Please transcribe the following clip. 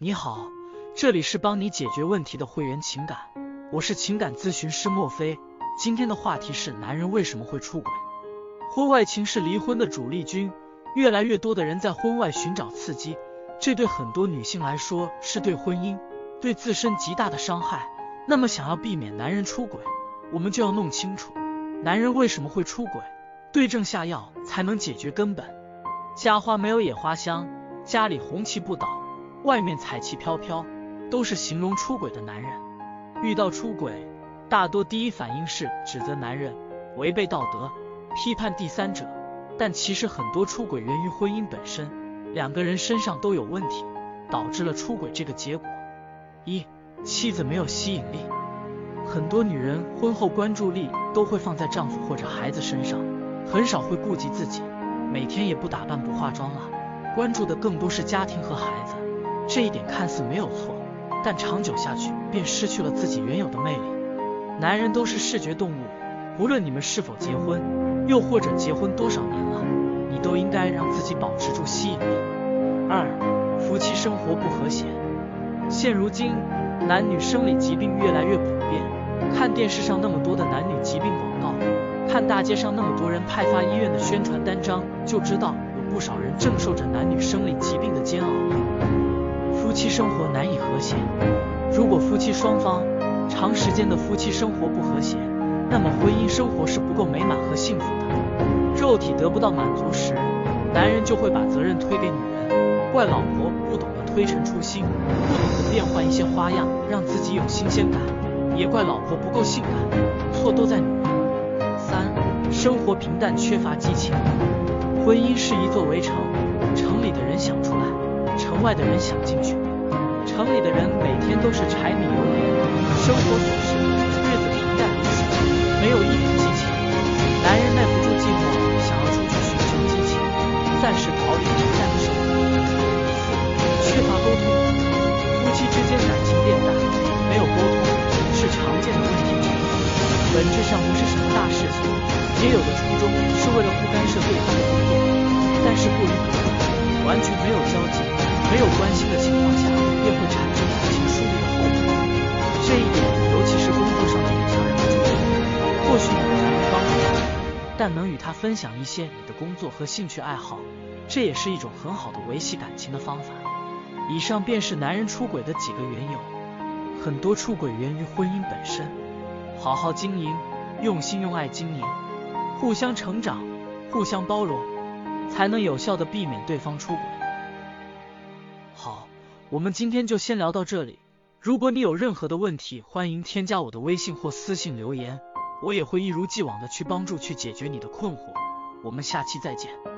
你好，这里是帮你解决问题的会员情感，我是情感咨询师莫非。今天的话题是男人为什么会出轨？婚外情是离婚的主力军，越来越多的人在婚外寻找刺激，这对很多女性来说是对婚姻、对自身极大的伤害。那么想要避免男人出轨，我们就要弄清楚男人为什么会出轨，对症下药才能解决根本。家花没有野花香，家里红旗不倒。外面彩旗飘飘，都是形容出轨的男人。遇到出轨，大多第一反应是指责男人违背道德，批判第三者。但其实很多出轨源于婚姻本身，两个人身上都有问题，导致了出轨这个结果。一，妻子没有吸引力。很多女人婚后关注力都会放在丈夫或者孩子身上，很少会顾及自己，每天也不打扮不化妆了，关注的更多是家庭和孩子。这一点看似没有错，但长久下去便失去了自己原有的魅力。男人都是视觉动物，无论你们是否结婚，又或者结婚多少年了，你都应该让自己保持住吸引力。二，夫妻生活不和谐。现如今，男女生理疾病越来越普遍，看电视上那么多的男女疾病广告，看大街上那么多人派发医院的宣传单张，就知道有不少人正受着男女生理疾病的煎熬。生活难以和谐。如果夫妻双方长时间的夫妻生活不和谐，那么婚姻生活是不够美满和幸福的。肉体得不到满足时，男人就会把责任推给女人，怪老婆不懂得推陈出新，不懂得变换一些花样让自己有新鲜感，也怪老婆不够性感，错都在女人。三，生活平淡缺乏激情。婚姻是一座围城，城里的人想出来。城外的人想进去，城里的人每天都是柴米油盐，生活琐事，日子平淡如水，没有一点激情。男人耐不住寂寞，想要出去寻求激情，暂时逃离平淡的生活。四，缺乏沟通，夫妻之间感情变淡，没有沟通是常见的问题之一，本质上不是什么大事情，也有的初衷是为但能与他分享一些你的工作和兴趣爱好，这也是一种很好的维系感情的方法。以上便是男人出轨的几个缘由。很多出轨源于婚姻本身。好好经营，用心用爱经营，互相成长，互相包容，才能有效的避免对方出轨。好，我们今天就先聊到这里。如果你有任何的问题，欢迎添加我的微信或私信留言，我也会一如既往的去帮助去解决你的困惑。我们下期再见。